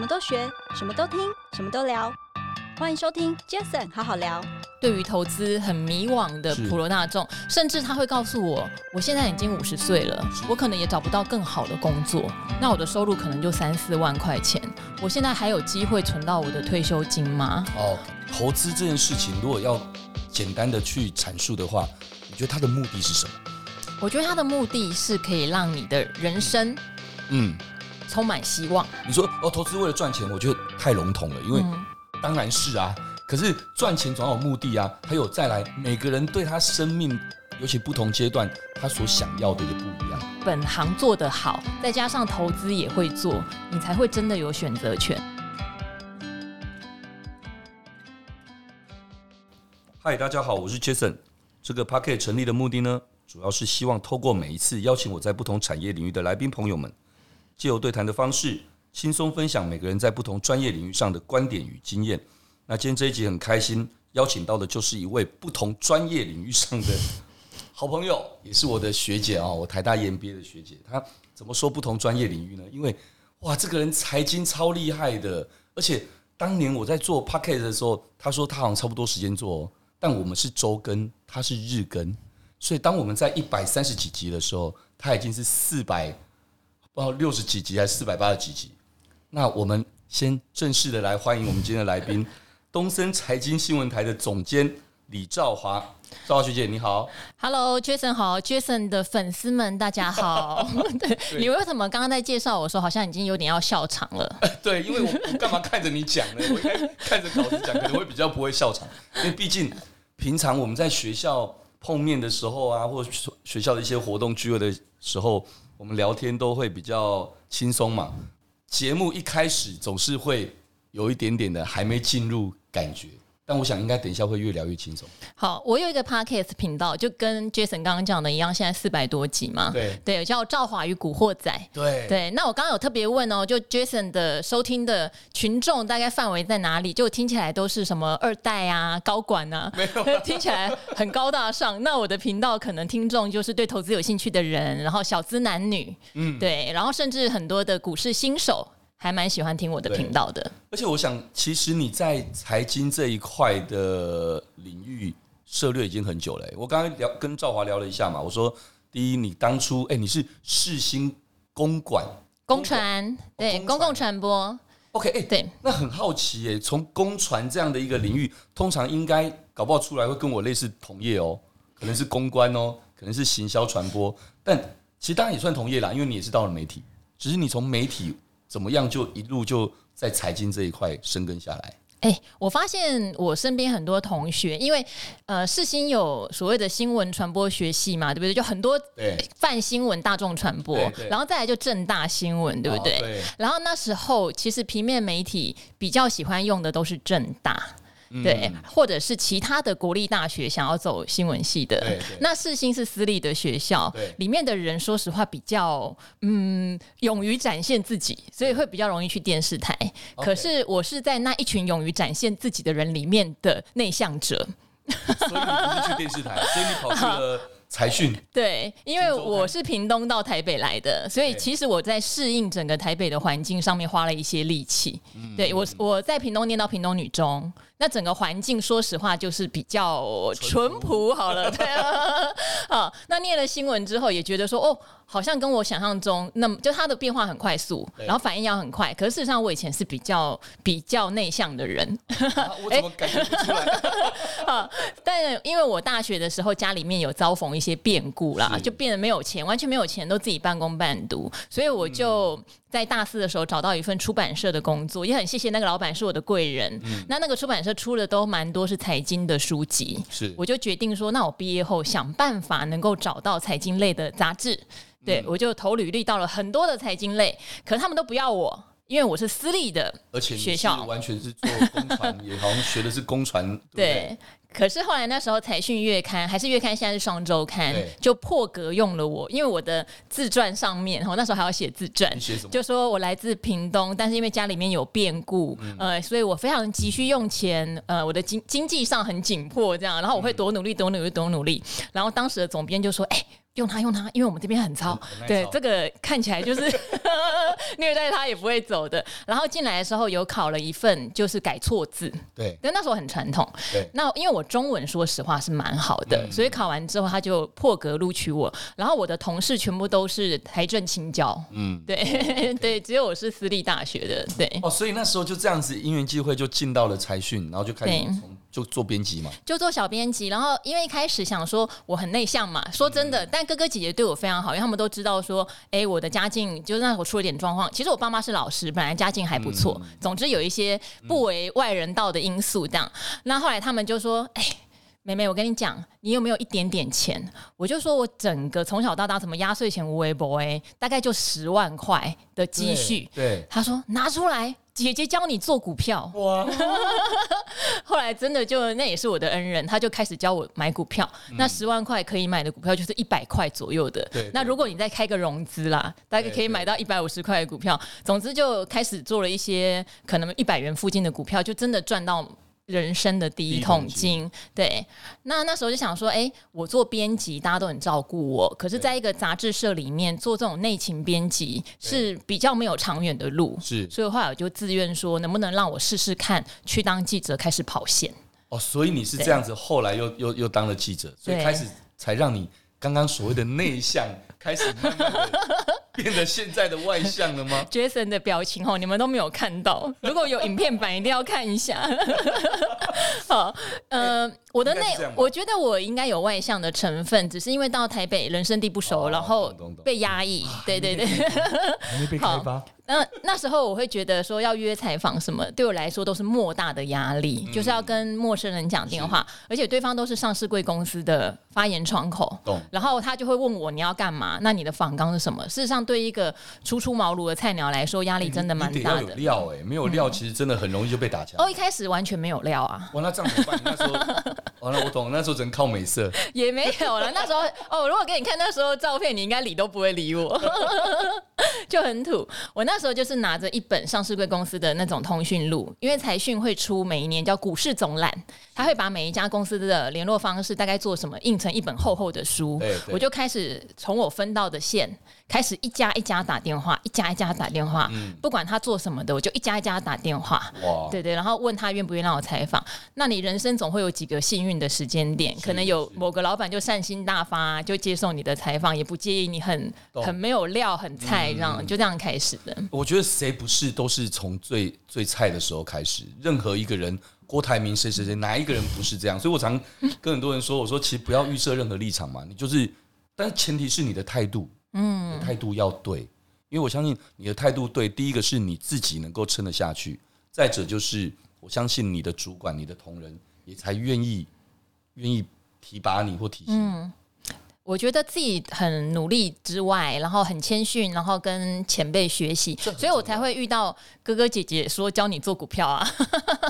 什么都学，什么都听，什么都聊。欢迎收听 Jason 好好聊。对于投资很迷惘的普罗大众，甚至他会告诉我，我现在已经五十岁了，我可能也找不到更好的工作，那我的收入可能就三四万块钱，我现在还有机会存到我的退休金吗？哦，投资这件事情，如果要简单的去阐述的话，你觉得它的目的是什么？我觉得它的目的是可以让你的人生，嗯，充满希望。你说哦，投资为了赚钱，我觉得太笼统了，因为当然是啊。可是赚钱总要有目的啊，还有再来，每个人对他生命，尤其不同阶段，他所想要的也不一样。本行做得好，再加上投资也会做，你才会真的有选择权。嗨，大家好，我是 Jason。这个 Podcast 成立的目的呢，主要是希望透过每一次邀请我在不同产业领域的来宾朋友们，借由对谈的方式，轻松分享每个人在不同专业领域上的观点与经验。那今天这一集很开心，邀请到的就是一位不同专业领域上的好朋友，也是我的学姐啊，我台大 EMBA 的学姐。她怎么说不同专业领域呢？因为哇，这个人财经超厉害的，而且当年我在做 Pocket 的时候，他说他好像差不多时间做，但我们是周更，他是日更，所以当我们在一百三十几集的时候，他已经是四百不知道六十几集还是四百八十几集。那我们先正式的来欢迎我们今天的来宾。东森财经新闻台的总监李兆华，兆华学姐你好，Hello，Jason 好，Jason 的粉丝们大家好。对，你为什么刚刚在介绍我说好像已经有点要笑场了？对，因为我我干嘛看着你讲呢？我应该看着稿子讲，可能会比较不会笑场。因为毕竟平常我们在学校碰面的时候啊，或者学校的一些活动聚会的时候，我们聊天都会比较轻松嘛。节目一开始总是会有一点点的还没进入。感觉，但我想应该等一下会越聊越轻松。好，我有一个 podcast 频道，就跟 Jason 刚刚讲的一样，现在四百多集嘛。对对，叫赵华与古惑仔。对对，那我刚刚有特别问哦，就 Jason 的收听的群众大概范围在哪里？就听起来都是什么二代啊、高管啊，没有，听起来很高大上。那我的频道可能听众就是对投资有兴趣的人，然后小资男女，嗯，对，然后甚至很多的股市新手。还蛮喜欢听我的频道的，而且我想，其实你在财经这一块的领域涉略已经很久了。我刚刚聊跟赵华聊了一下嘛，我说，第一，你当初哎，你是世新公管公传，对，公共传播，OK，哎，对，那很好奇哎，从公传这样的一个领域，通常应该搞不好出来会跟我类似同业哦，可能是公关哦，可能是行销传播，但其实当然也算同业啦，因为你也是到了媒体，只是你从媒体。怎么样就一路就在财经这一块生根下来？哎、欸，我发现我身边很多同学，因为呃，世新有所谓的新闻传播学系嘛，对不对？就很多泛新闻、大众传播，然后再来就正大新闻，对不对？对。然后那时候其实平面媒体比较喜欢用的都是正大。对，或者是其他的国立大学想要走新闻系的，那世新是私立的学校，里面的人说实话比较嗯勇于展现自己，所以会比较容易去电视台。可是我是在那一群勇于展现自己的人里面的内向者，所以你不是去电视台，所以你跑去了财讯。对，因为我是屏东到台北来的，所以其实我在适应整个台北的环境上面花了一些力气。对，我我在屏东念到屏东女中。那整个环境，说实话就是比较淳朴好了，对啊，好，那念了新闻之后，也觉得说，哦，好像跟我想象中，那么就它的变化很快速，然后反应要很快。可是事实上，我以前是比较比较内向的人。啊、我怎么感觉不出来？啊，但因为我大学的时候家里面有遭逢一些变故啦，就变得没有钱，完全没有钱，都自己半工半读，所以我就。嗯在大四的时候找到一份出版社的工作，也很谢谢那个老板是我的贵人。嗯、那那个出版社出的都蛮多是财经的书籍，是。我就决定说，那我毕业后想办法能够找到财经类的杂志。对、嗯、我就投履历到了很多的财经类，可是他们都不要我，因为我是私立的学校，而且完全是做公传，也好像学的是公传。对。可是后来那时候财讯月刊还是月刊，现在是双周刊，就破格用了我，因为我的自传上面，我那时候还要写自传，就说我来自屏东，但是因为家里面有变故，嗯、呃，所以我非常急需用钱，呃，我的经经济上很紧迫，这样，然后我会多努力，多努力，多努力。然后当时的总编就说：“哎、欸。”用它用它，因为我们这边很糙，对这个看起来就是 虐待他也不会走的。然后进来的时候有考了一份，就是改错字，对，但那时候很传统，对。那因为我中文说实话是蛮好的，嗯、所以考完之后他就破格录取我。然后我的同事全部都是台政青教，嗯，对.对，只有我是私立大学的，对。哦，所以那时候就这样子因缘际会就进到了财讯，然后就开始就做编辑嘛，就做小编辑。然后因为一开始想说我很内向嘛，说真的，嗯、但哥哥姐姐对我非常好，因为他们都知道说，哎，我的家境就是那时候出了点状况。其实我爸妈是老师，本来家境还不错。嗯、总之有一些不为外人道的因素，这样。那、嗯、后来他们就说，哎，妹妹，我跟你讲，你有没有一点点钱？我就说我整个从小到大什么压岁钱无微不微，大概就十万块的积蓄。对，对他说拿出来。姐姐教你做股票哇！后来真的就那也是我的恩人，他就开始教我买股票。嗯、那十万块可以买的股票就是一百块左右的。那如果你再开个融资啦，大概可以买到一百五十块的股票。总之就开始做了一些可能一百元附近的股票，就真的赚到。人生的第一桶金，对。那那时候就想说，哎、欸，我做编辑，大家都很照顾我。可是，在一个杂志社里面做这种内勤编辑是比较没有长远的路，是。所以后来我就自愿说，能不能让我试试看去当记者，开始跑线。哦，所以你是这样子，后来又又又当了记者，所以开始才让你刚刚所谓的内向开始慢慢的。变得现在的外向了吗？Jason 的表情哦，你们都没有看到。如果有影片版，一定要看一下。好，呃，欸、我的内，我觉得我应该有外向的成分，只是因为到台北人生地不熟，哦、然后被压抑。对对对，还没被开发。那那时候我会觉得说要约采访什么，对我来说都是莫大的压力，嗯，就是要跟陌生人讲电话，而且对方都是上市贵公司的发言窗口，然后他就会问我你要干嘛？那你的访纲是什么？事实上，对一个初出茅庐的菜鸟来说，压力真的蛮大的。有料哎，没有料，其实真的很容易就被打枪。哦，一开始完全没有料啊！哇，那这样怎么办？那时候完了，我懂，那时候只能靠美色。也没有了，那时候哦，如果给你看那时候照片，你应该理都不会理我，就很土。我那时候就是拿着一本上市贵公司的那种通讯录，因为财讯会出每一年叫股市总览，他会把每一家公司的联络方式大概做什么印成一本厚厚的书，我就开始从我分到的线开始一家一家打电话，一家一家打电话，不管他做什么的，我就一家一家打电话，对对，然后问他愿不愿意让我采访。那你人生总会有几个幸运的时间点，可能有某个老板就善心大发，就接受你的采访，也不介意你很很没有料、很菜这样，就这样开始的。我觉得。谁不是都是从最最菜的时候开始？任何一个人，郭台铭谁谁谁，哪一个人不是这样？所以我常跟很多人说，我说其实不要预设任何立场嘛，你就是，但是前提是你的态度，嗯，态度要对，因为我相信你的态度对，第一个是你自己能够撑得下去，再者就是我相信你的主管、你的同仁也才愿意愿意提拔你或提醒你。嗯我觉得自己很努力之外，然后很谦逊，然后跟前辈学习，所以我才会遇到哥哥姐姐说教你做股票啊。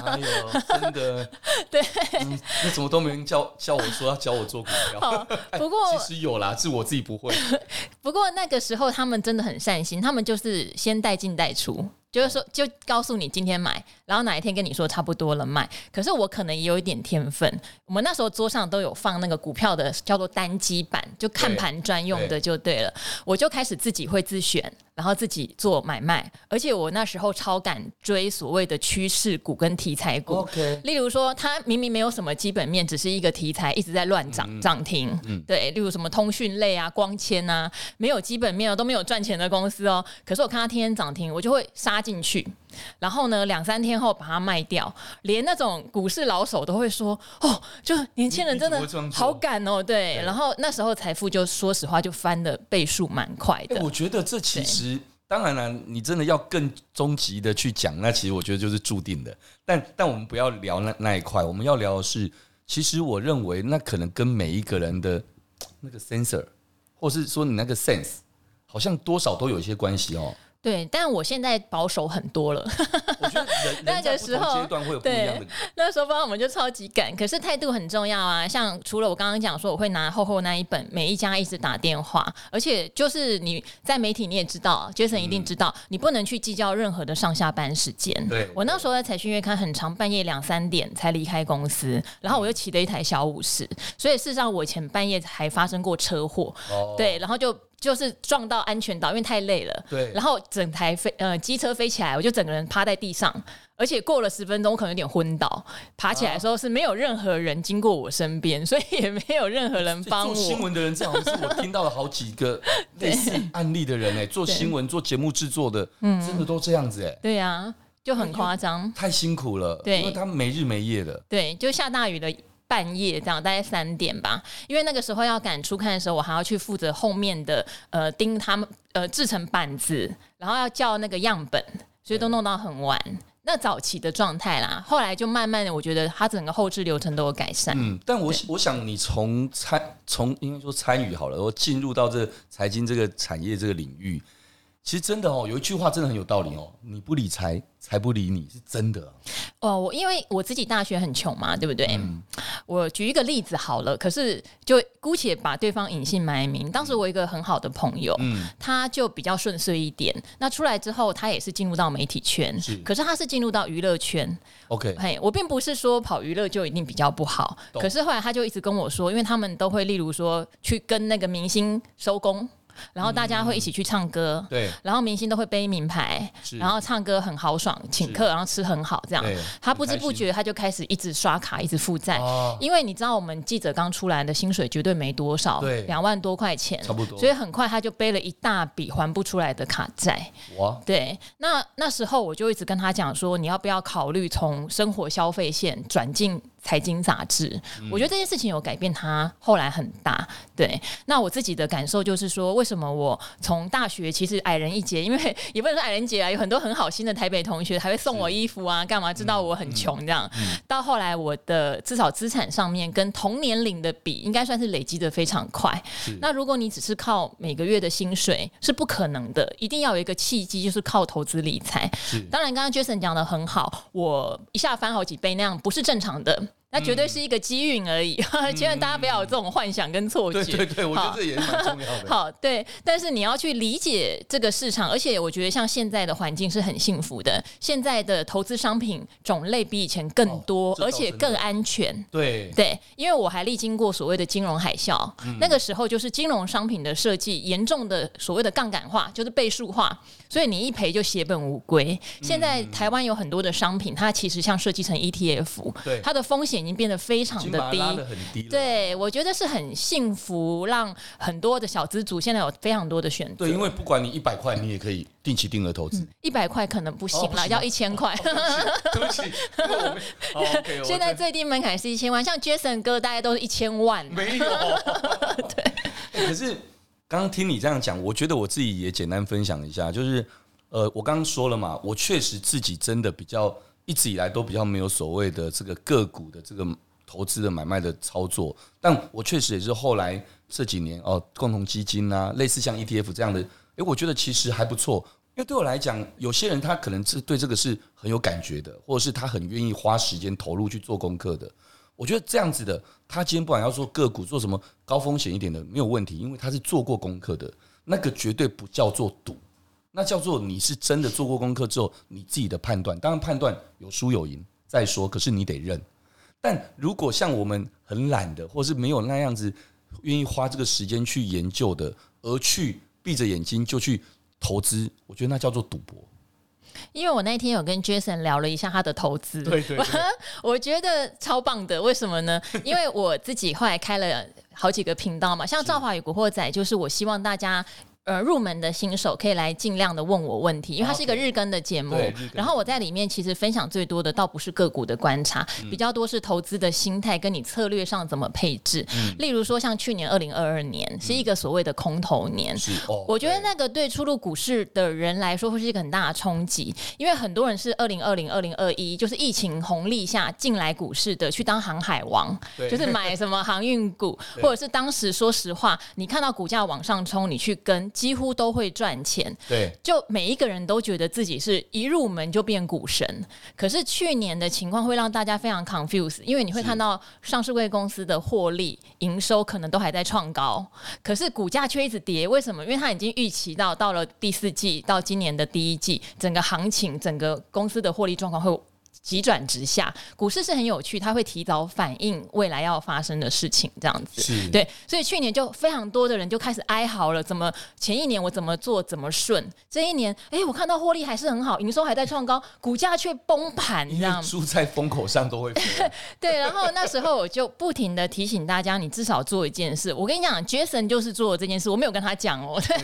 哎呦，真的，对，嗯、那怎么都没人教教我说要教我做股票？不过其实有啦，是我自己不会。不过那个时候他们真的很善心，他们就是先带进带出。就是说，就告诉你今天买，然后哪一天跟你说差不多了卖。可是我可能也有一点天分，我们那时候桌上都有放那个股票的叫做单机版，就看盘专用的就对了。我就开始自己会自选。然后自己做买卖，而且我那时候超敢追所谓的趋势股跟题材股。Okay. 例如说，它明明没有什么基本面，只是一个题材一直在乱涨涨停。嗯，对，例如什么通讯类啊、光纤啊，没有基本面哦，都没有赚钱的公司哦。可是我看它天天涨停，我就会杀进去。然后呢，两三天后把它卖掉。连那种股市老手都会说：“哦，就年轻人真的好敢哦。”对。然后那时候财富就说实话就翻的倍数蛮快的。我觉得这其实。当然了，你真的要更终极的去讲，那其实我觉得就是注定的。但但我们不要聊那那一块，我们要聊的是，其实我认为那可能跟每一个人的那个 sensor，或是说你那个 sense，好像多少都有一些关系哦。对，但我现在保守很多了。我觉得 那个时候阶段会有不一样的。那时候不然我们就超级赶，可是态度很重要啊。像除了我刚刚讲说，我会拿厚厚那一本，每一家一直打电话，而且就是你在媒体你也知道，Jason 一定知道，嗯、你不能去计较任何的上下班时间。对，我那时候在财讯月刊很长半夜两三点才离开公司，然后我又骑了一台小五十，所以事实上我以前半夜还发生过车祸。哦，对，然后就。就是撞到安全岛，因为太累了。对。然后整台飞呃机车飞起来，我就整个人趴在地上，而且过了十分钟，我可能有点昏倒。爬起来的时候是没有任何人经过我身边，所以也没有任何人帮我。做新闻的人，这好像是我听到了好几个类似案例的人哎，做新闻、做节目制作的，嗯，真的都这样子哎。对呀，就很夸张。太辛苦了，对，因为他们没日没夜的。对，就下大雨的。半夜这样，大概三点吧，因为那个时候要赶出看的时候，我还要去负责后面的呃盯他们呃制成板子，然后要叫那个样本，所以都弄到很晚。那早期的状态啦，后来就慢慢的，我觉得它整个后置流程都有改善。嗯，但我我想你从参从应该说参与好了，然后进入到这财经这个产业这个领域。其实真的哦，有一句话真的很有道理哦，你不理财，财不理你，是真的。哦，我因为我自己大学很穷嘛，对不对？嗯、我举一个例子好了，可是就姑且把对方隐姓埋名。当时我一个很好的朋友，嗯，他就比较顺遂一点。那出来之后，他也是进入到媒体圈，是，可是他是进入到娱乐圈。OK，嘿，我并不是说跑娱乐就一定比较不好，可是后来他就一直跟我说，因为他们都会例如说去跟那个明星收工。然后大家会一起去唱歌，对，然后明星都会背名牌，然后唱歌很豪爽，请客，然后吃很好，这样。他不知不觉他就开始一直刷卡，一直负债，因为你知道我们记者刚出来的薪水绝对没多少，对，两万多块钱，差不多，所以很快他就背了一大笔还不出来的卡债。哇，对，那那时候我就一直跟他讲说，你要不要考虑从生活消费线转进财经杂志？我觉得这件事情有改变他后来很大。对，那我自己的感受就是说，为什么我从大学其实矮人一截，因为也不能说矮人节啊，有很多很好心的台北同学还会送我衣服啊，干嘛知道我很穷这样。到后来我的至少资产上面跟同年龄的比，应该算是累积的非常快。那如果你只是靠每个月的薪水是不可能的，一定要有一个契机，就是靠投资理财。当然，刚刚 Jason 讲的很好，我一下翻好几倍那样不是正常的。那绝对是一个机运而已，嗯、千万大家不要有这种幻想跟错觉。对对我觉得这也是蛮重要的。好，对，但是你要去理解这个市场，而且我觉得像现在的环境是很幸福的，现在的投资商品种类比以前更多，哦、而且更安全。对对，因为我还历经过所谓的金融海啸，嗯、那个时候就是金融商品的设计严重的所谓的杠杆化，就是倍数化，所以你一赔就血本无归。嗯、现在台湾有很多的商品，它其实像设计成 ETF，对它的风险。已经变得非常的低，很低对，我觉得是很幸福，让很多的小资族现在有非常多的选择。对，因为不管你一百块，你也可以定期定额投资。一百块可能不行了，要一千块。对不起，现在最低门槛是一千万，像 Jason 哥大概都是一千万。没有。对。可是刚刚听你这样讲，我觉得我自己也简单分享一下，就是呃，我刚刚说了嘛，我确实自己真的比较。一直以来都比较没有所谓的这个个股的这个投资的买卖的操作，但我确实也是后来这几年哦，共同基金啊，类似像 ETF 这样的，诶，我觉得其实还不错。因为对我来讲，有些人他可能是对这个是很有感觉的，或者是他很愿意花时间投入去做功课的。我觉得这样子的，他今天不管要做个股，做什么高风险一点的没有问题，因为他是做过功课的，那个绝对不叫做赌。那叫做你是真的做过功课之后，你自己的判断，当然判断有输有赢再说，可是你得认。但如果像我们很懒的，或是没有那样子愿意花这个时间去研究的，而去闭着眼睛就去投资，我觉得那叫做赌博。因为我那天有跟 Jason 聊了一下他的投资，对对对，我觉得超棒的。为什么呢？因为我自己后来开了好几个频道嘛，像《赵华与古惑仔》，就是我希望大家。呃，入门的新手可以来尽量的问我问题，因为它是一个日更的节目。然后我在里面其实分享最多的倒不是个股的观察，比较多是投资的心态跟你策略上怎么配置。例如说像去年二零二二年是一个所谓的空头年，我觉得那个对初入股市的人来说会是一个很大的冲击，因为很多人是二零二零、二零二一就是疫情红利下进来股市的，去当航海王，就是买什么航运股，或者是当时说实话，你看到股价往上冲，你去跟。几乎都会赚钱。对，就每一个人都觉得自己是一入门就变股神。可是去年的情况会让大家非常 confused，因为你会看到上市贵公司的获利、营收可能都还在创高，可是股价却一直跌。为什么？因为它已经预期到到了第四季到今年的第一季，整个行情、整个公司的获利状况会。急转直下，股市是很有趣，它会提早反映未来要发生的事情，这样子。是，对，所以去年就非常多的人就开始哀嚎了，怎么前一年我怎么做怎么顺，这一年哎，我看到获利还是很好，营收还在创高，股价却崩盘，这样。猪在风口上都会飞。对，然后那时候我就不停的提醒大家，你至少做一件事。我跟你讲，Jason 就是做这件事，我没有跟他讲哦，对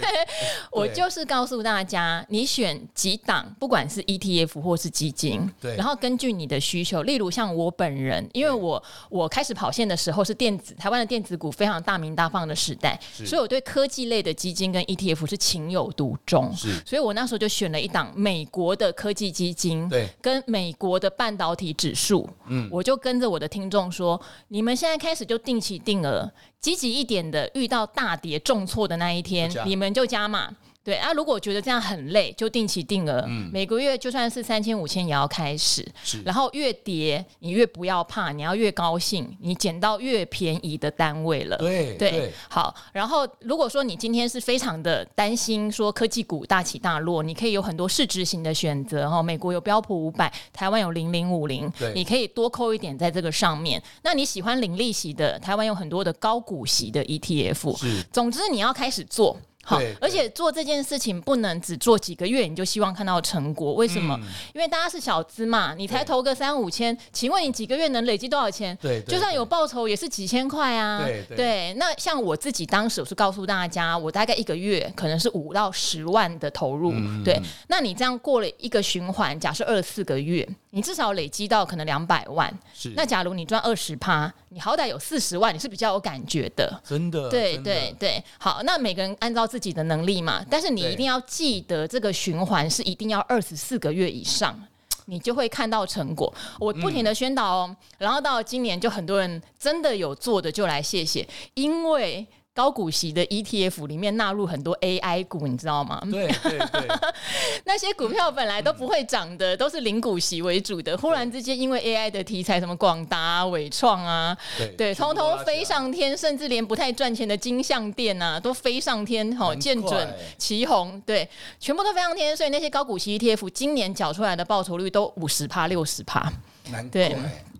我就是告诉大家，你选几档，不管是 ETF 或是基金，对，然后。根据你的需求，例如像我本人，因为我我开始跑线的时候是电子台湾的电子股非常大名大放的时代，所以我对科技类的基金跟 ETF 是情有独钟，是，所以我那时候就选了一档美国的科技基金，对，跟美国的半导体指数，嗯，我就跟着我的听众说，你们现在开始就定期定额，积极一点的，遇到大跌重挫的那一天，你们就加码。对啊，如果觉得这样很累，就定期定额，嗯、每个月就算是三千五千也要开始。是，然后越跌你越不要怕，你要越高兴，你捡到越便宜的单位了。对好。然后如果说你今天是非常的担心说科技股大起大落，你可以有很多市值型的选择哈。美国有标普五百，台湾有零零五零，你可以多扣一点在这个上面。那你喜欢零利息的，台湾有很多的高股息的 ETF。是，总之你要开始做。好，而且做这件事情不能只做几个月，你就希望看到成果。为什么？嗯、因为大家是小资嘛，你才投个三五千，请问你几个月能累积多少钱？对，就算有报酬也是几千块啊。对对，对。那像我自己当时我是告诉大家，我大概一个月可能是五到十万的投入。嗯、对，那你这样过了一个循环，假设二十四个月，你至少累积到可能两百万。是。那假如你赚二十趴，你好歹有四十万，你是比较有感觉的。真的。对的对对。好，那每个人按照自己的能力嘛。但是你一定要记得，这个循环是一定要二十四个月以上，你就会看到成果。我不停的宣导哦，然后到今年就很多人真的有做的就来谢谢，因为。高股息的 ETF 里面纳入很多 AI 股，你知道吗？对对对，那些股票本来都不会涨的，都是零股息为主的，忽然之间因为 AI 的题材，什么广达、伟创啊，对，通通飞上天，甚至连不太赚钱的金像店啊，都飞上天，好见准、旗红，对，全部都飞上天，所以那些高股息 ETF 今年缴出来的报酬率都五十趴、六十趴，对。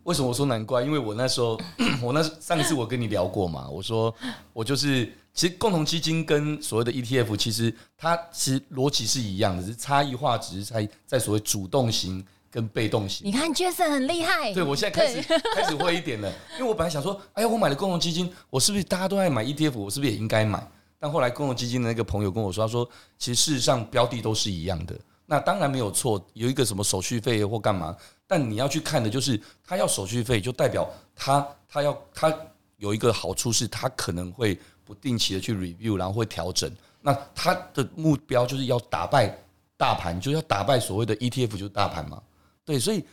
为什么我说难怪？因为我那时候，我那上一次我跟你聊过嘛，我说我就是，其实共同基金跟所谓的 ETF，其实它其实逻辑是一样的，只是差异化只是在在所谓主动型跟被动型。你看 Jason 很厉害，对，我现在开始开始会一点了，因为我本来想说，哎呀，我买了共同基金，我是不是大家都爱买 ETF，我是不是也应该买？但后来共同基金的那个朋友跟我说，他说其实事实上标的都是一样的。那当然没有错，有一个什么手续费或干嘛，但你要去看的就是，他要手续费，就代表他他要他有一个好处是，他可能会不定期的去 review，然后会调整。那他的目标就是要打败大盘，就要打败所谓的 ETF，就是大盘嘛。对，所以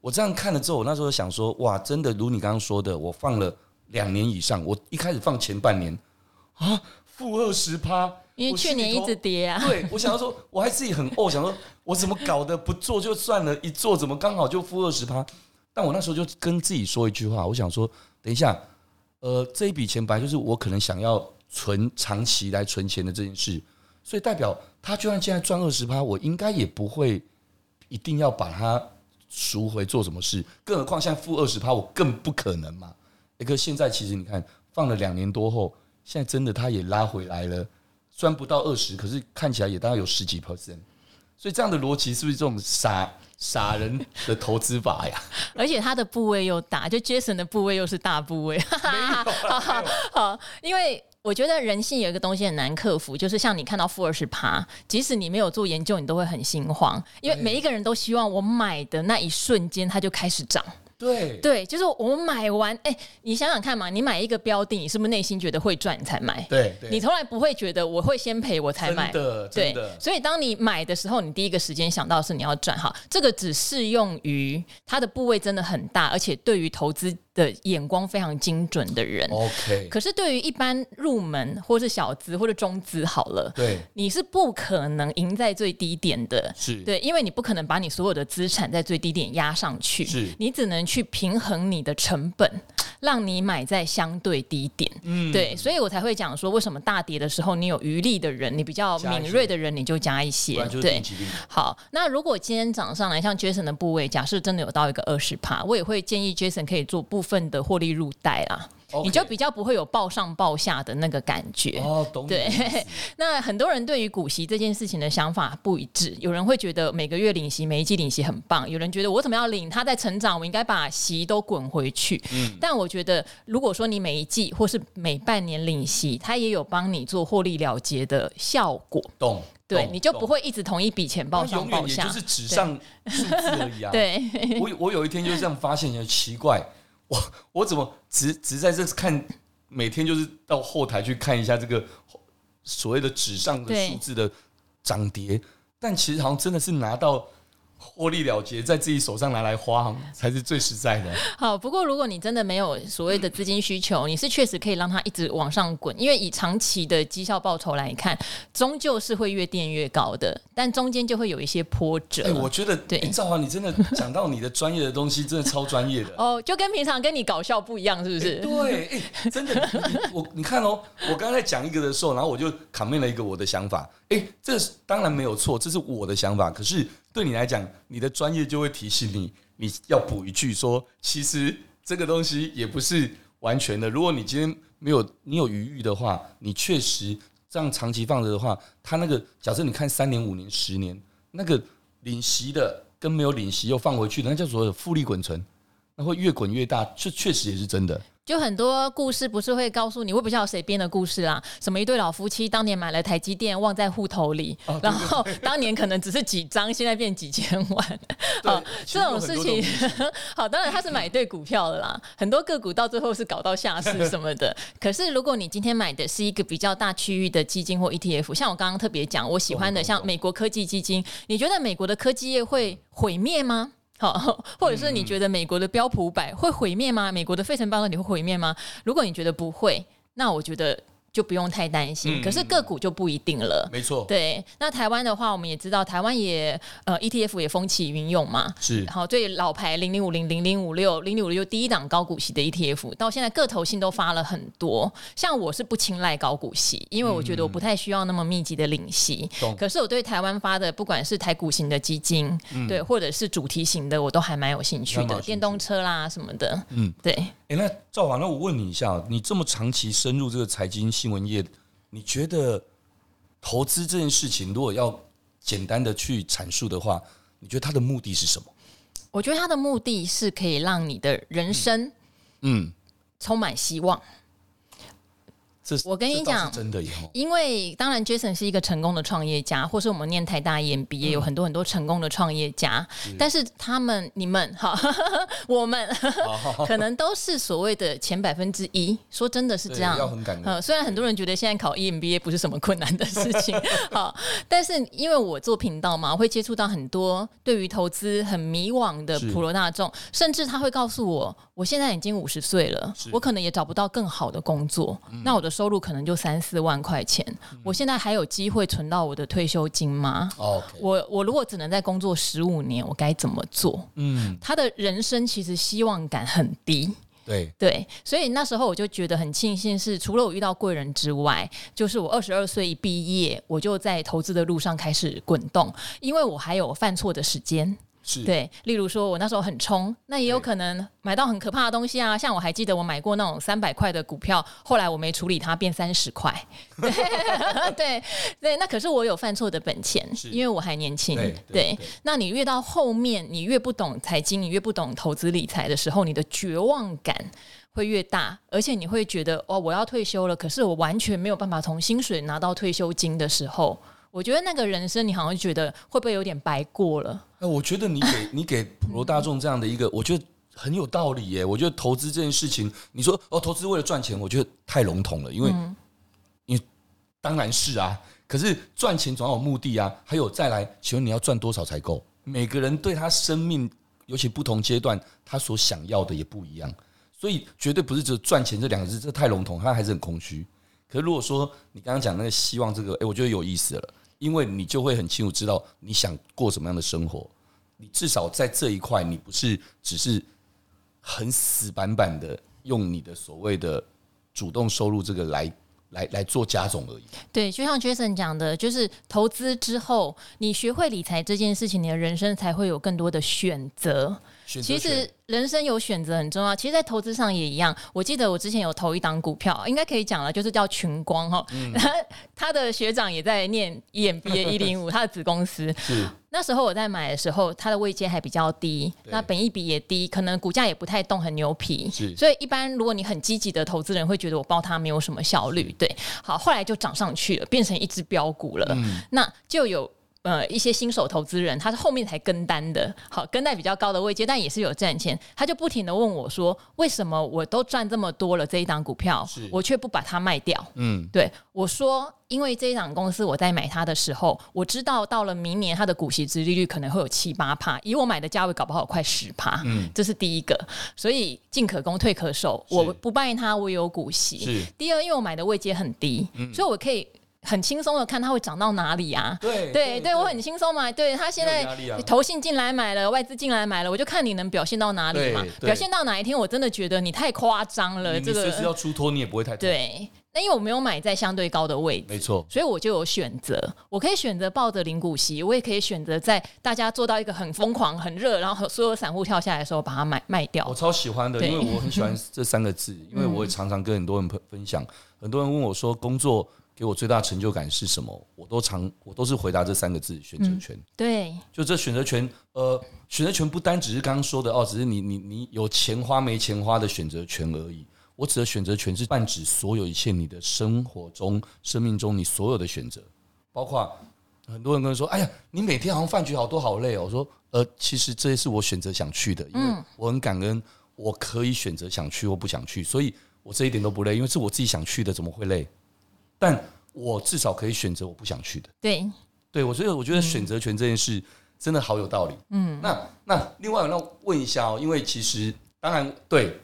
我这样看了之后，我那时候想说，哇，真的如你刚刚说的，我放了两年以上，我一开始放前半年啊，负二十趴。因为去年一直跌啊，对，我想要说，我还自己很哦，想说我怎么搞的，不做就算了，一做怎么刚好就负二十趴？但我那时候就跟自己说一句话，我想说，等一下，呃，这一笔钱本来就是我可能想要存长期来存钱的这件事，所以代表他就算现在赚二十趴，我应该也不会一定要把它赎回做什么事，更何况现在负二十趴，我更不可能嘛。一个现在其实你看，放了两年多后，现在真的他也拉回来了。虽然不到二十，可是看起来也大概有十几 percent，所以这样的逻辑是不是这种傻傻人的投资法呀？而且他的部位又大，就 Jason 的部位又是大部位。好，因为我觉得人性有一个东西很难克服，就是像你看到负二十趴，即使你没有做研究，你都会很心慌，因为每一个人都希望我买的那一瞬间它就开始涨。对对，就是我买完，哎，你想想看嘛，你买一个标的，你是不是内心觉得会赚你才买？对，你从来不会觉得我会先赔我才买。对。所以当你买的时候，你第一个时间想到是你要赚哈，这个只适用于它的部位真的很大，而且对于投资的眼光非常精准的人。OK，可是对于一般入门或是小资或者中资好了，对，你是不可能赢在最低点的，是。对，因为你不可能把你所有的资产在最低点压上去，是。你只能去平衡你的成本，让你买在相对低点。嗯，对，所以我才会讲说，为什么大跌的时候你有余力的人，你比较敏锐的人，你就加一些，对。好，那如果今天涨上来，像 Jason 的部位，假设真的有到一个二十趴，我也会建议 Jason 可以做部分的获利入袋啦。你就比较不会有报上报下的那个感觉哦，懂。对，那很多人对于股息这件事情的想法不一致，有人会觉得每个月领息、每一季领息很棒，有人觉得我怎么要领？它在成长，我应该把息都滚回去。嗯，但我觉得，如果说你每一季或是每半年领息，它也有帮你做获利了结的效果。懂，对，你就不会一直同一笔钱报上报下，就是纸上数字而已啊。对，我我有一天就是这样发现，很奇怪。我我怎么只只在这看，每天就是到后台去看一下这个所谓的纸上的数字的涨跌，但其实好像真的是拿到。获利了结，在自己手上拿来花才是最实在的。好，不过如果你真的没有所谓的资金需求，你是确实可以让它一直往上滚，因为以长期的绩效报酬来看，终究是会越垫越高的，但中间就会有一些波折。哎、欸，我觉得对，赵华，你真的讲到你的专业的东西，真的超专业的。哦，就跟平常跟你搞笑不一样，是不是？欸、对，真的，你我你看哦，我刚才讲一个的时候，然后我就 comment 了一个我的想法。哎、欸，这当然没有错，这是我的想法，可是。对你来讲，你的专业就会提醒你，你要补一句说，其实这个东西也不是完全的。如果你今天没有你有余裕的话，你确实这样长期放着的话，它那个假设你看三年、五年、十年，那个领息的跟没有领息又放回去的，那叫做复利滚存，那会越滚越大，这确实也是真的。就很多故事不是会告诉你，我不知道谁编的故事啦。什么一对老夫妻当年买了台积电，忘在户头里，哦、然后当年可能只是几张，现在变几千万。好，这种事情，好，当然他是买对股票了啦。很多个股到最后是搞到下市什么的。可是如果你今天买的是一个比较大区域的基金或 ETF，像我刚刚特别讲，我喜欢的像美国科技基金，你觉得美国的科技业会毁灭吗？好，或者是你觉得美国的标普五百会毁灭吗？美国的费城半导体会毁灭吗？如果你觉得不会，那我觉得。就不用太担心，可是个股就不一定了。没错，对。那台湾的话，我们也知道，台湾也呃 ETF 也风起云涌嘛。是。好，最老牌零零五零零零五六零零五六第一档高股息的 ETF，到现在个投信都发了很多。像我是不青睐高股息，因为我觉得我不太需要那么密集的领息。懂。可是我对台湾发的，不管是台股型的基金，对，或者是主题型的，我都还蛮有兴趣的，电动车啦什么的。嗯，对。哎，那赵华，那我问你一下，你这么长期深入这个财经新闻业。你觉得投资这件事情，如果要简单的去阐述的话，你觉得它的目的是什么？我觉得它的目的是可以让你的人生，嗯，充满希望。我跟你讲，真的，因为当然，Jason 是一个成功的创业家，或是我们念台大 EMBA 有很多很多成功的创业家，但是他们、你们、哈，我们 可能都是所谓的前百分之一。说真的是这样，要很感恩。虽然很多人觉得现在考 EMBA 不是什么困难的事情，好，但是因为我做频道嘛，我会接触到很多对于投资很迷惘的普罗大众，甚至他会告诉我，我现在已经五十岁了，我可能也找不到更好的工作，那我的。收入可能就三四万块钱，嗯、我现在还有机会存到我的退休金吗？Okay. 我我如果只能在工作十五年，我该怎么做？嗯，他的人生其实希望感很低，对对，所以那时候我就觉得很庆幸，是除了我遇到贵人之外，就是我二十二岁一毕业，我就在投资的路上开始滚动，因为我还有犯错的时间。是对，例如说，我那时候很冲，那也有可能买到很可怕的东西啊。像我还记得我买过那种三百块的股票，后来我没处理它，变三十块。对 对对，那可是我有犯错的本钱，因为我还年轻。对，对，对，对，那你越到后面，你越不懂财经，你越不懂投资理财的时候，你的绝望感会越大，而且你会觉得哦，我要退休了，可是我完全没有办法从薪水拿到退休金的时候。我觉得那个人生，你好像觉得会不会有点白过了？哎，我觉得你给 你给普罗大众这样的一个，我觉得很有道理耶。我觉得投资这件事情，你说哦，投资为了赚钱，我觉得太笼统了。因为，你当然是啊，可是赚钱总要有目的啊。还有再来，请问你要赚多少才够？每个人对他生命，尤其不同阶段，他所想要的也不一样。所以绝对不是只有赚钱这两个字，这太笼统，他还是很空虚。可是如果说你刚刚讲那个希望，这个哎，我觉得有意思了，因为你就会很清楚知道你想过什么样的生活。你至少在这一块，你不是只是很死板板的用你的所谓的主动收入这个来来来做加总而已。对，就像 Jason 讲的，就是投资之后，你学会理财这件事情，你的人生才会有更多的选择。其实人生有选择很重要，其实，在投资上也一样。我记得我之前有投一档股票，应该可以讲了，就是叫群光哈。嗯、他的学长也在念 EMBA 一零五，他的子公司。是那时候我在买的时候，它的位阶还比较低，那本益比也低，可能股价也不太动，很牛皮。是所以一般如果你很积极的投资人会觉得我抱它没有什么效率。对，好，后来就涨上去了，变成一只标股了。嗯、那就有。呃，一些新手投资人，他是后面才跟单的，好，跟在比较高的位阶，但也是有赚钱。他就不停的问我说：“为什么我都赚这么多了，这一档股票，我却不把它卖掉？”嗯，对，我说：“因为这一档公司，我在买它的时候，我知道到了明年它的股息值利率可能会有七八趴，以我买的价位，搞不好快十趴。嗯，这是第一个，所以进可攻，退可守，我不卖它，我有股息。第二，因为我买的位阶很低，嗯、所以我可以。”很轻松的看它会涨到哪里啊？对对对，对，我很轻松嘛。对，他现在投信进来买了，外资进来买了，我就看你能表现到哪里嘛。表现到哪一天，我真的觉得你太夸张了。这个随时要出脱，你也不会太对。那因为我没有买在相对高的位置，没错，所以我就有选择。我可以选择抱着零股息，我也可以选择在大家做到一个很疯狂、很热，然后所有散户跳下来的时候把它买卖掉。我超喜欢的，因为我很喜欢这三个字，因为我也常常跟很多人分分享。很多人问我说工作。给我最大成就感是什么？我都常我都是回答这三个字：选择权。对，就这选择权，呃，选择权不单只是刚刚说的哦，只是你你你有钱花没钱花的选择权而已。我指的选择权是泛指所有一切你的生活中、生命中你所有的选择，包括很多人跟我说：“哎呀，你每天好像饭局好多好累哦。”我说：“呃，其实这也是我选择想去的，因为我很感恩，我可以选择想去或不想去，所以我这一点都不累，因为是我自己想去的，怎么会累？”但我至少可以选择我不想去的。对，对我所以我觉得选择权这件事真的好有道理。嗯，那那另外那问一下哦，因为其实当然对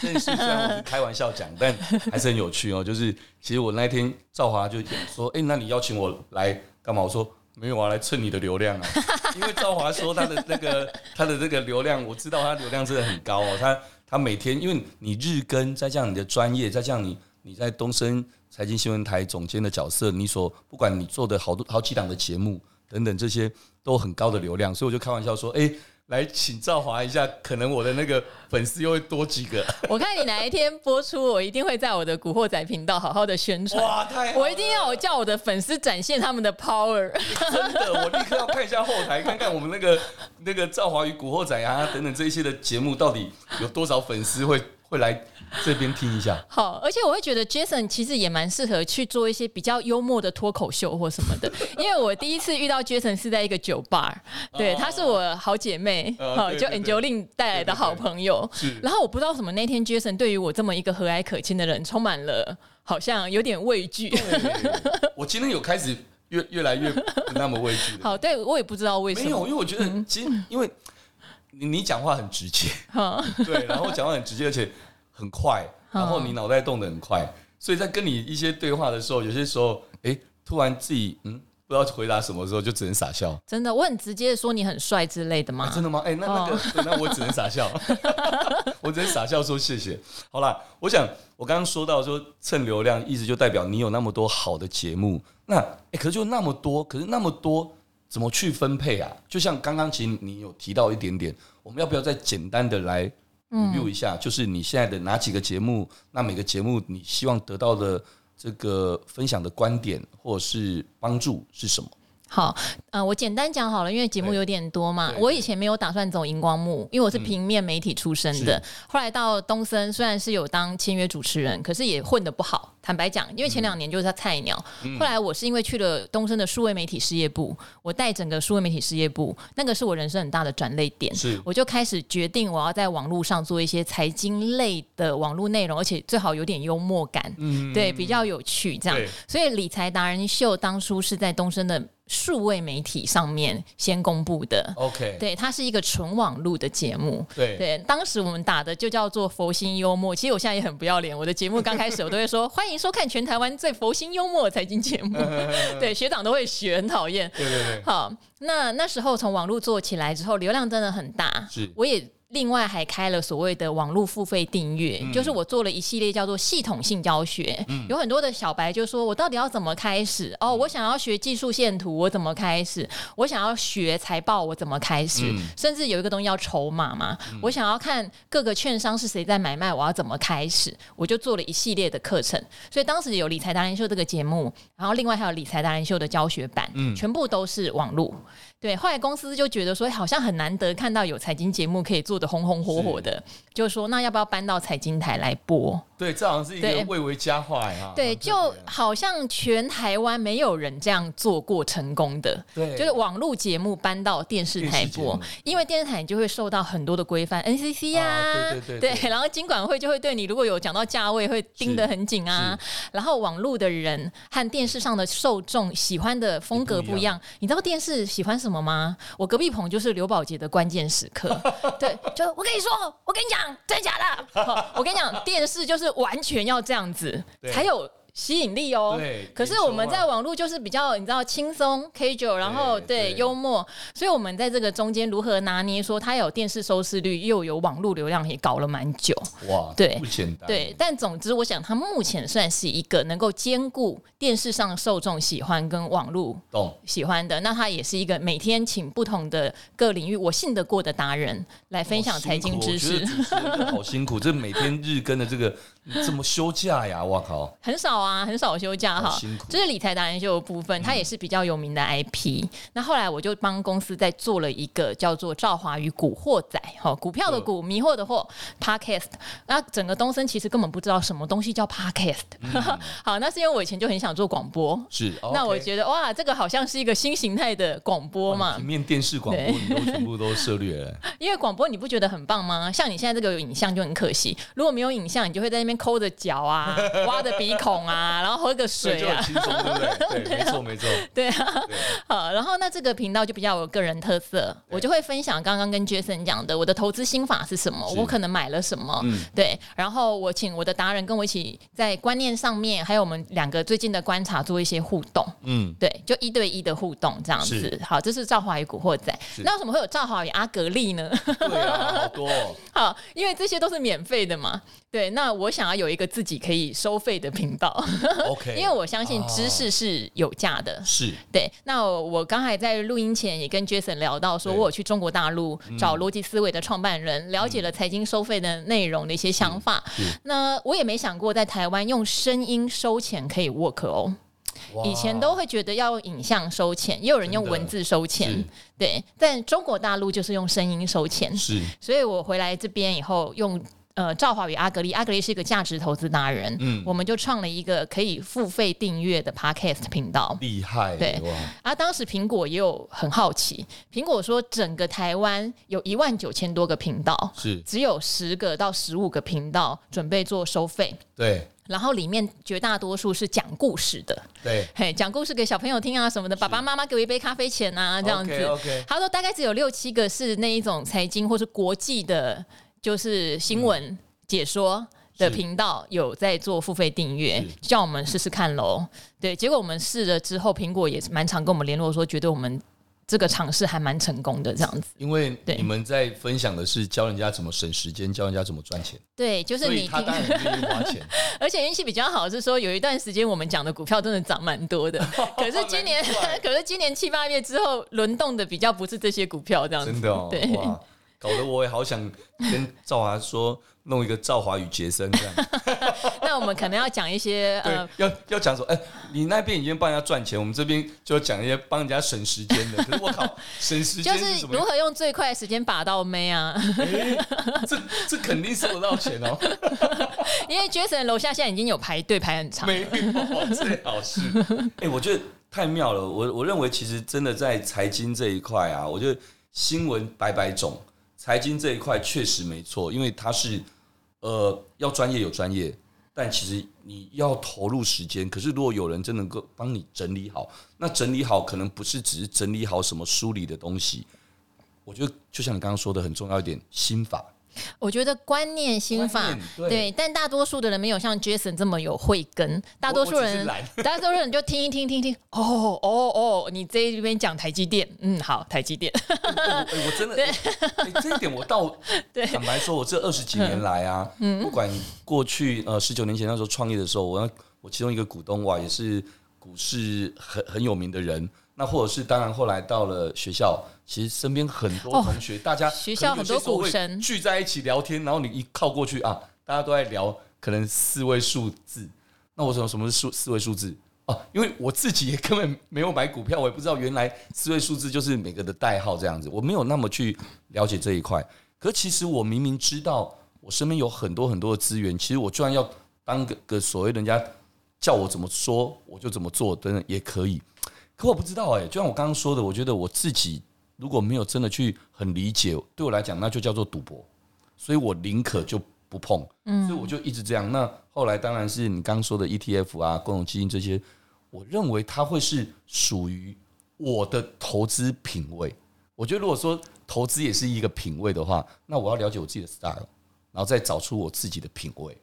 这件事虽然我是开玩笑讲，但还是很有趣哦。就是其实我那天赵华就说：“哎，那你邀请我来干嘛？”我说：“没有啊，来蹭你的流量啊。”因为赵华说他的那个他的这个流量，我知道他流量真的很高哦。他他每天因为你日更，再加上你的专业，再加上你你在东森。财经新闻台总监的角色，你所不管你做的好多好几档的节目等等，这些都很高的流量，所以我就开玩笑说，哎、欸，来请赵华一下，可能我的那个粉丝又会多几个。我看你哪一天播出，我一定会在我的古惑仔频道好好的宣传。哇，太好了！我一定要我叫我的粉丝展现他们的 power。真的，我立刻要看一下后台，看看我们那个那个赵华与古惑仔啊等等这一些的节目，到底有多少粉丝会会来。这边听一下，好，而且我会觉得 Jason 其实也蛮适合去做一些比较幽默的脱口秀或什么的，因为我第一次遇到 Jason 是在一个酒吧，对，她是我好姐妹，好，就 Angeline 带来的好朋友，然后我不知道什么那天 Jason 对于我这么一个和蔼可亲的人充满了好像有点畏惧，我今天有开始越越来越不那么畏惧，好，对我也不知道为什么，没有，因为我觉得其实因为你你讲话很直接 对，然后讲话很直接，而且。很快，然后你脑袋动得很快，所以在跟你一些对话的时候，有些时候，哎，突然自己嗯不知道回答什么时候，就只能傻笑。真的，我很直接的说你很帅之类的吗？真的吗？哎，那那个，那我只能傻笑，我只能傻笑说谢谢。好啦，我想我刚刚说到说蹭流量，意思就代表你有那么多好的节目，那哎，可是就那么多，可是那么多怎么去分配啊？就像刚刚其实你有提到一点点，我们要不要再简单的来？review 一下，就是你现在的哪几个节目？那每个节目你希望得到的这个分享的观点或者是帮助是什么？好，呃，我简单讲好了，因为节目有点多嘛。我以前没有打算走荧光幕，因为我是平面媒体出身的。嗯、后来到东森，虽然是有当签约主持人，可是也混得不好。坦白讲，因为前两年就是他菜鸟，嗯、后来我是因为去了东升的数位媒体事业部，我带整个数位媒体事业部，那个是我人生很大的转捩点，是。我就开始决定我要在网络上做一些财经类的网络内容，而且最好有点幽默感，嗯，对，比较有趣这样，对。所以理财达人秀当初是在东升的。数位媒体上面先公布的，OK，对，它是一个纯网路的节目，对。对，当时我们打的就叫做佛心幽默。其实我现在也很不要脸，我的节目刚开始我都会说 欢迎收看全台湾最佛心幽默财经节目，对，学长都会学，很讨厌，对对对。好，那那时候从网络做起来之后，流量真的很大，是，我也。另外还开了所谓的网络付费订阅，嗯、就是我做了一系列叫做系统性教学，嗯、有很多的小白就说，我到底要怎么开始？哦，我想要学技术线图，我怎么开始？我想要学财报，我怎么开始？嗯、甚至有一个东西叫筹码嘛，嗯、我想要看各个券商是谁在买卖，我要怎么开始？我就做了一系列的课程，所以当时有理财达人秀这个节目，然后另外还有理财达人秀的教学版，嗯、全部都是网络。对，后来公司就觉得说，好像很难得看到有财经节目可以做得红红火火的，就说那要不要搬到财经台来播？对，这好像是一个蔚为佳话呀。对，就好像全台湾没有人这样做过成功的。对，就是网络节目搬到电视台播，因为电视台就会受到很多的规范，NCC 啊，啊对对对，对，然后经管会就会对你如果有讲到价位会盯得很紧啊。然后网络的人和电视上的受众喜欢的风格不一样，你知道电视喜欢什么吗？我隔壁棚就是刘宝杰的关键时刻。对，就我跟你说，我跟你讲，真的假的？我跟你讲，电视就是。完全要这样子才有吸引力哦。对，可是我们在网络就是比较你知道轻松 casual，然后对，对幽默，所以我们在这个中间如何拿捏，说它有电视收视率又有网络流量，也搞了蛮久。哇，对，不简单。对，但总之，我想它目前算是一个能够兼顾电视上受众喜欢跟网络喜欢的。那它也是一个每天请不同的各领域我信得过的达人来分享财经知识。好辛苦，这每天日更的这个。你怎么休假呀？我靠，很少啊，很少休假哈。这是理财达人秀的部分，它也是比较有名的 IP。嗯、那后来我就帮公司在做了一个叫做《赵华与古惑仔》哈，股票的股，迷惑的惑，Podcast。那整个东森其实根本不知道什么东西叫 Podcast。嗯、好，那是因为我以前就很想做广播，是。那我觉得哇，这个好像是一个新形态的广播嘛。平面电视广播你都全部都涉猎了。因为广播你不觉得很棒吗？像你现在这个有影像就很可惜，如果没有影像，你就会在那边。抠着脚啊，挖着鼻孔啊，然后喝个水啊，轻松对不对？对，没错没错。对啊，好，然后那这个频道就比较有个人特色，我就会分享刚刚跟 Jason 讲的我的投资心法是什么，我可能买了什么，对，然后我请我的达人跟我一起在观念上面，还有我们两个最近的观察做一些互动，嗯，对，就一对一的互动这样子。好，这是赵华与古惑仔，那为什么会有赵华与阿格力呢？对啊，好多。好，因为这些都是免费的嘛。对，那我想要有一个自己可以收费的频道，OK，因为我相信知识是有价的。是、oh, 对。那我刚才在录音前也跟 Jason 聊到，说我有去中国大陆找逻辑思维的创办人，嗯、了解了财经收费的内容的一些想法。那我也没想过在台湾用声音收钱可以 work 哦。以前都会觉得要用影像收钱，也有人用文字收钱。对，但中国大陆就是用声音收钱。是。所以我回来这边以后用。呃，赵华与阿格力，阿格力是一个价值投资达人，嗯，我们就创了一个可以付费订阅的 Podcast 频道，厉害，对。哇啊，当时苹果也有很好奇，苹果说整个台湾有一万九千多个频道，是只有十个到十五个频道准备做收费，对。然后里面绝大多数是讲故事的，对，嘿，讲故事给小朋友听啊什么的，爸爸妈妈给我一杯咖啡钱啊这样子。Okay, okay 他说大概只有六七个是那一种财经或是国际的。就是新闻解说的频道有在做付费订阅，叫我们试试看喽。对，结果我们试了之后，苹果也是蛮常跟我们联络，说觉得我们这个尝试还蛮成功的这样子。因为你们在分享的是教人家怎么省时间，教人家怎么赚钱。对，就是你他当然愿意花钱，而且运气比较好是说有一段时间我们讲的股票真的涨蛮多的。可是今年，可是今年七八月之后轮动的比较不是这些股票这样子。真的哦，对。搞得我也好想跟赵华说，弄一个赵华与杰森这样。那我们可能要讲一些呃，要要讲说，哎、欸，你那边已经帮人家赚钱，我们这边就讲一些帮人家省时间的。可是我靠，省时间就是如何用最快的时间把到妹啊？欸、这这肯定收得到钱哦。因为 Jason 楼下现在已经有排队排很长，没有最好是。哎、欸，我觉得太妙了。我我认为其实真的在财经这一块啊，我觉得新闻百百种。财经这一块确实没错，因为它是，呃，要专业有专业，但其实你要投入时间。可是如果有人真能够帮你整理好，那整理好可能不是只是整理好什么梳理的东西，我觉得就像你刚刚说的，很重要一点，心法。我觉得观念心法对，对，但大多数的人没有像 Jason 这么有慧根。大多数人，大多数人就听一听，听一听。哦哦哦，你这边讲台积电，嗯，好，台积电。欸欸、我真的，欸、这一点我倒 坦白说，我这二十几年来啊，不管过去呃十九年前那时候创业的时候，我我其中一个股东哇，也是股市很很有名的人。那或者是当然，后来到了学校，其实身边很多同学，大家学校很多股神聚在一起聊天，然后你一靠过去啊，大家都在聊可能四位数字。那我说什么是数四位数字哦？因为我自己也根本没有买股票，我也不知道原来四位数字就是每个的代号这样子，我没有那么去了解这一块。可其实我明明知道，我身边有很多很多的资源，其实我居然要当个个所谓人家叫我怎么说我就怎么做，等等也可以。可我不知道哎、欸，就像我刚刚说的，我觉得我自己如果没有真的去很理解，对我来讲那就叫做赌博，所以我宁可就不碰。嗯，所以我就一直这样。那后来当然是你刚刚说的 ETF 啊、共同基金这些，我认为它会是属于我的投资品味。我觉得如果说投资也是一个品味的话，那我要了解我自己的 style，然后再找出我自己的品味，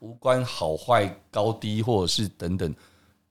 无关好坏高低或者是等等。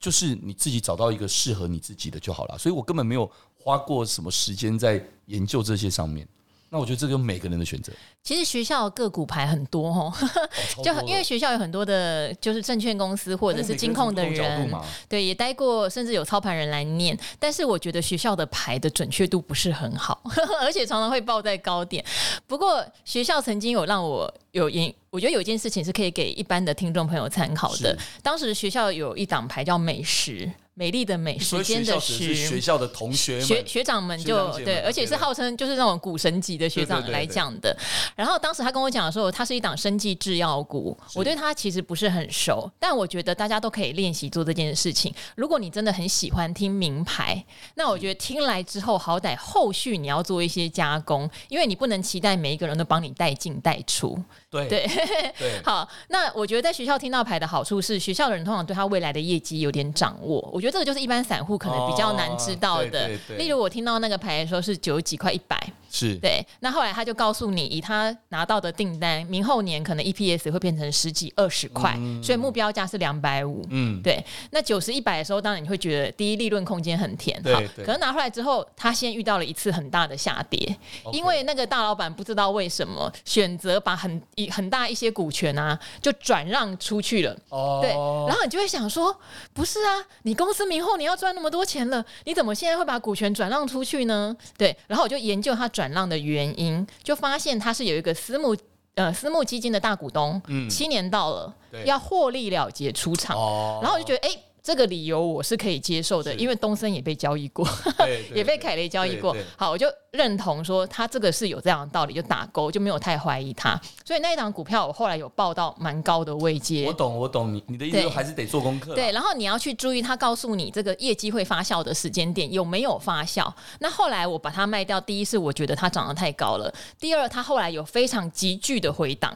就是你自己找到一个适合你自己的就好了，所以我根本没有花过什么时间在研究这些上面。那我觉得这个每个人的选择。其实学校个股牌很多哦，就因为学校有很多的，就是证券公司或者是金控的人，对，也待过，甚至有操盘人来念。但是我觉得学校的牌的准确度不是很好，而且常常会报在高点。不过学校曾经有让我有印，我觉得有一件事情是可以给一般的听众朋友参考的。当时学校有一档牌叫美时。美丽的美，时间的时，学校的同学学学长们就对，而且是号称就是那种股神级的学长来讲的。然后当时他跟我讲的时候，他是一档生技制药股，我对他其实不是很熟，但我觉得大家都可以练习做这件事情。如果你真的很喜欢听名牌，那我觉得听来之后，好歹后续你要做一些加工，因为你不能期待每一个人都帮你带进带出。对对 对，好，那我觉得在学校听到牌的好处是，学校的人通常对他未来的业绩有点掌握。我觉得这个就是一般散户可能比较难知道的。哦、对对对，例如我听到那个牌的时候是九十几块一百。是对，那后来他就告诉你，以他拿到的订单，明后年可能 EPS 会变成十几二十块，嗯、所以目标价是两百五。嗯，对。那九十一百的时候，当然你会觉得第一利润空间很甜。好，可能拿回来之后，他先遇到了一次很大的下跌，因为那个大老板不知道为什么选择把很一很大一些股权啊，就转让出去了。哦，对。然后你就会想说，不是啊，你公司明后年要赚那么多钱了，你怎么现在会把股权转让出去呢？对。然后我就研究他转。转让的原因，就发现他是有一个私募呃私募基金的大股东，嗯，七年到了，要获利了结出场，哦，然后我就觉得，哎。这个理由我是可以接受的，因为东森也被交易过，也被凯雷交易过。好，我就认同说他这个是有这样的道理，就打勾，就没有太怀疑他。所以那一档股票我后来有报到蛮高的位阶。我懂，我懂你你的意思，还是得做功课。对，然后你要去注意他告诉你这个业绩会发酵的时间点有没有发酵。那后来我把它卖掉，第一是我觉得它涨得太高了，第二它后来有非常急剧的回档。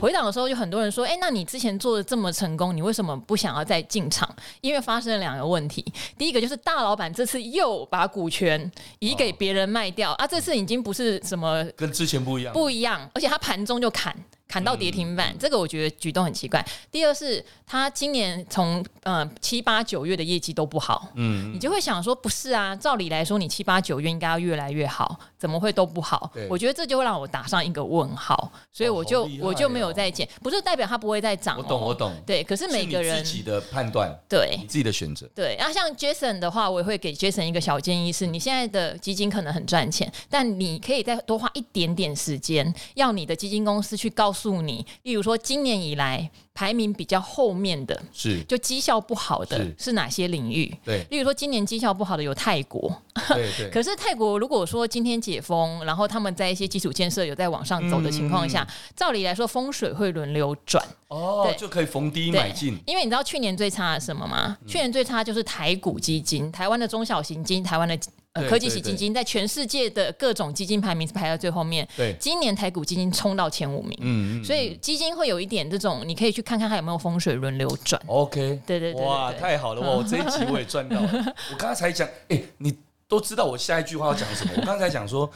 回档的时候就很多人说，哎，那你之前做的这么成功，你为什么不想要再进场？因为发生了两个问题，第一个就是大老板这次又把股权移给别人卖掉啊，这次已经不是什么跟之前不一样，不一样，而且他盘中就砍。砍到跌停板，嗯，这个我觉得举动很奇怪。第二是，他今年从呃七八九月的业绩都不好，嗯，你就会想说，不是啊？照理来说，你七八九月应该要越来越好，怎怎么会都不好？我觉得这就会让我打上一个问号，所以我就、哦哦、我就没有再减，不是代表它不会再涨、哦。我懂，我懂。对，可是每个人自己的判断，对你自己的选择。对，然后像 Jason 的话，我也会给 Jason 一个小建议是：你现在的基金可能很赚钱，但你可以再多花一点点时间，要你的基金公司去告诉你，例如说今年以来。排名比较后面的，是就绩效不好的是哪些领域？对，例如说今年绩效不好的有泰国，对对。可是泰国如果说今天解封，然后他们在一些基础建设有在往上走的情况下，嗯、照理来说风水会轮流转哦，对就可以逢低买进。因为你知道去年最差的是什么吗？嗯、去年最差就是台股基金，台湾的中小型基金，台湾的。呃，科技型基金在全世界的各种基金排名是排在最后面。对，今年台股基金冲到前五名。嗯，嗯，所以基金会有一点这种，你可以去看看它有没有风水轮流转。OK，对对对，哇，太好了，哇，我这一集我也赚到了。我刚才才讲，哎，你都知道我下一句话要讲什么？我刚才讲说，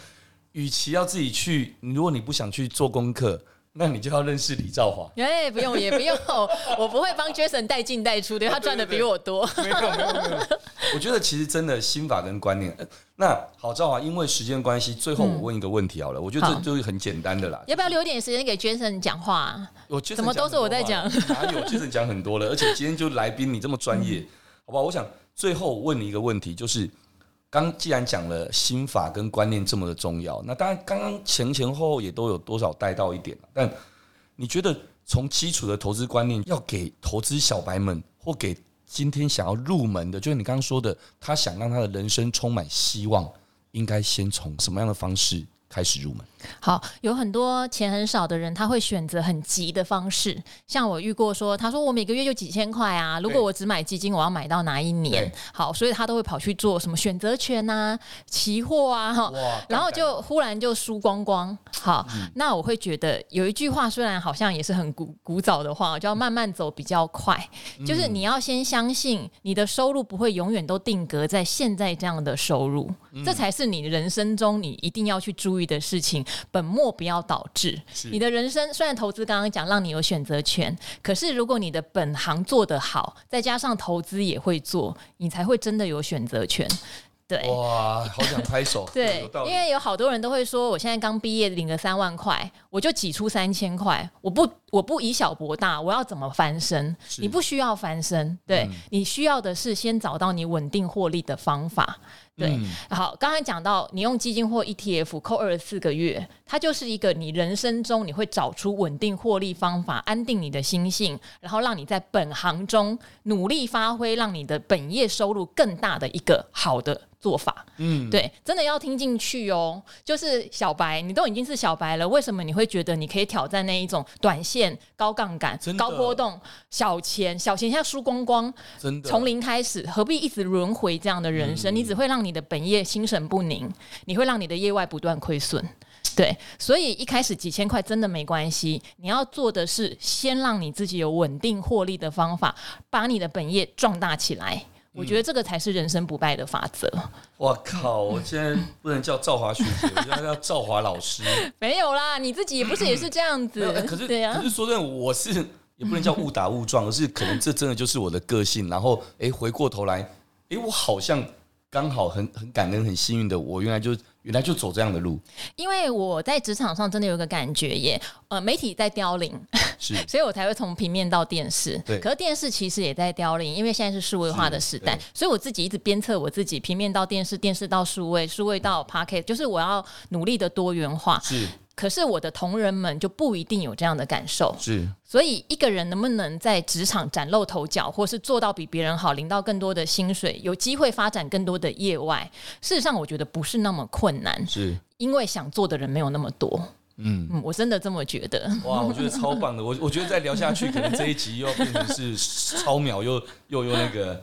与其要自己去，如果你不想去做功课。那你就要认识李兆华。哎、欸，不用也不用，我不会帮 Jason 带进带出的，他赚的比我多。没有没有没有。我觉得其实真的心法跟观念。那好，兆华，因为时间关系，最后我问一个问题好了。嗯、我觉得这就是很简单的啦。要不要留点时间给 Jason 讲话、啊？我怎么都是我在讲？哪有 Jason 讲很多了？而且今天就来宾你这么专业，嗯、好吧？我想最后问你一个问题，就是。刚既然讲了心法跟观念这么的重要，那当然刚刚前前后后也都有多少带到一点。但你觉得从基础的投资观念，要给投资小白们，或给今天想要入门的，就是你刚刚说的，他想让他的人生充满希望，应该先从什么样的方式开始入门？好，有很多钱很少的人，他会选择很急的方式。像我遇过说，他说我每个月就几千块啊，如果我只买基金，我要买到哪一年？好，所以他都会跑去做什么选择权啊、期货啊，哈，然后就忽然就输光光。好，嗯、那我会觉得有一句话，虽然好像也是很古古早的话，叫慢慢走比较快，就是你要先相信你的收入不会永远都定格在现在这样的收入，这才是你人生中你一定要去注意的事情。本末不要倒置，你的人生虽然投资刚刚讲让你有选择权，可是如果你的本行做得好，再加上投资也会做，你才会真的有选择权。对，哇，好想拍手。对，因为有好多人都会说，我现在刚毕业领了三万块，我就挤出三千块，我不我不以小博大，我要怎么翻身？你不需要翻身，对，嗯，你需要的是先找到你稳定获利的方法。对，嗯、好，刚才讲到你用基金或 ETF 扣二十四个月，它就是一个你人生中你会找出稳定获利方法，安定你的心性，然后让你在本行中努力发挥，让你的本业收入更大的一个好的做法。嗯，对，真的要听进去哦。就是小白，你都已经是小白了，为什么你会觉得你可以挑战那一种短线、高杠杆、高波动、小钱、小钱现在输光光，真的从零开始，何必一直轮回这样的人生？嗯、你只会让你。你的本业心神不宁，你会让你的业外不断亏损。对，所以一开始几千块真的没关系。你要做的是先让你自己有稳定获利的方法，把你的本业壮大起来。我觉得这个才是人生不败的法则。我靠！我现在不能叫赵华学姐，我现在叫赵华老师。没有啦，你自己也不是也是这样子。可是，对啊，可是说真的，我是也不能叫误打误撞，而是可能这真的就是我的个性。然后，哎，回过头来，哎，我好像。刚好很很感恩很幸运的，我原来就原来就走这样的路。因为我在职场上真的有个感觉耶，呃，媒体在凋零，是，所以我才会从平面到电视。对，可是电视其实也在凋零，因为现在是数位化的时代，所以我自己一直鞭策我自己，平面到电视，电视到数位，数位到 Podcast，就是我要努力的多元化。是。可是我的同仁们就不一定有这样的感受，是，所以一个人能不能在职场崭露头角，或是做到比别人好，领到更多的薪水，有机会发展更多的业外，事实上我觉得不是那么困难，是因为想做的人没有那么多。嗯嗯，我真的这么觉得。哇，我觉得超棒的。我我觉得再聊下去，可能这一集又要变成是 超秒，又又又那个。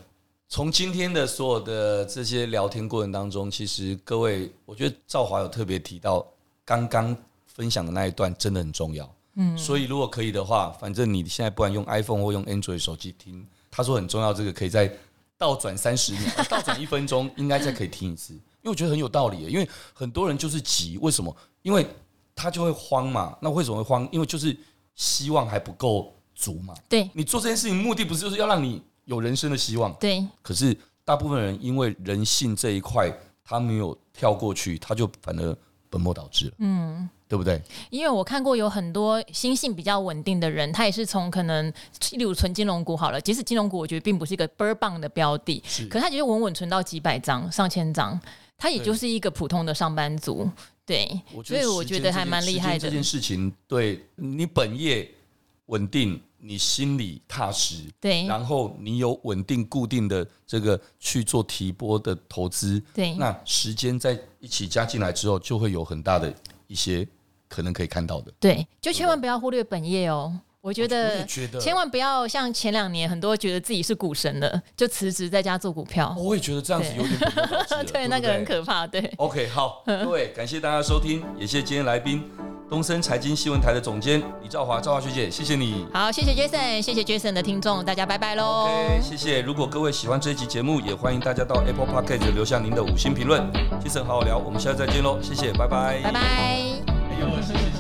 从今天的所有的这些聊天过程当中，其实各位，我觉得赵华有特别提到刚刚。分享的那一段真的很重要，嗯，所以如果可以的话，反正你现在不管用 iPhone 或用 Android 手机听，他说很重要，这个可以再倒转三十秒，倒转一分钟，应该再可以听一次，因为我觉得很有道理。因为很多人就是急，为什么？因为他就会慌嘛。那为什么会慌？因为就是希望还不够足嘛。对，你做这件事情目的不是就是要让你有人生的希望？对。可是大部分人因为人性这一块，他没有跳过去，他就反而。本末倒置了，嗯，对不对？因为我看过有很多心性比较稳定的人，他也是从可能例如存金融股好了，即使金融股我觉得并不是一个倍儿棒的标的，是可是他就是稳稳存到几百张、上千张，他也就是一个普通的上班族，对，对所以我觉得还蛮厉害的。这件事情对你本业稳定。你心里踏实，对，然后你有稳定固定的这个去做提拨的投资，对，那时间在一起加进来之后，就会有很大的一些可能可以看到的，对，就千万不要忽略本业哦。我觉得，千万不要像前两年很多觉得自己是股神的，就辞职在家做股票。我也觉得这样子有点对，对，那个很可怕。对，OK，好，各位感谢大家收听，也谢谢今天来宾。东森财经新闻台的总监李兆华，兆华学姐，谢谢你。好，谢谢 Jason，谢谢 Jason 的听众，大家拜拜喽。OK，谢谢。如果各位喜欢这一集节目，也欢迎大家到 Apple Podcast 留下您的五星评论。Jason 好好聊，我们下次再见喽，谢谢，拜拜，拜拜。哎呦，谢谢。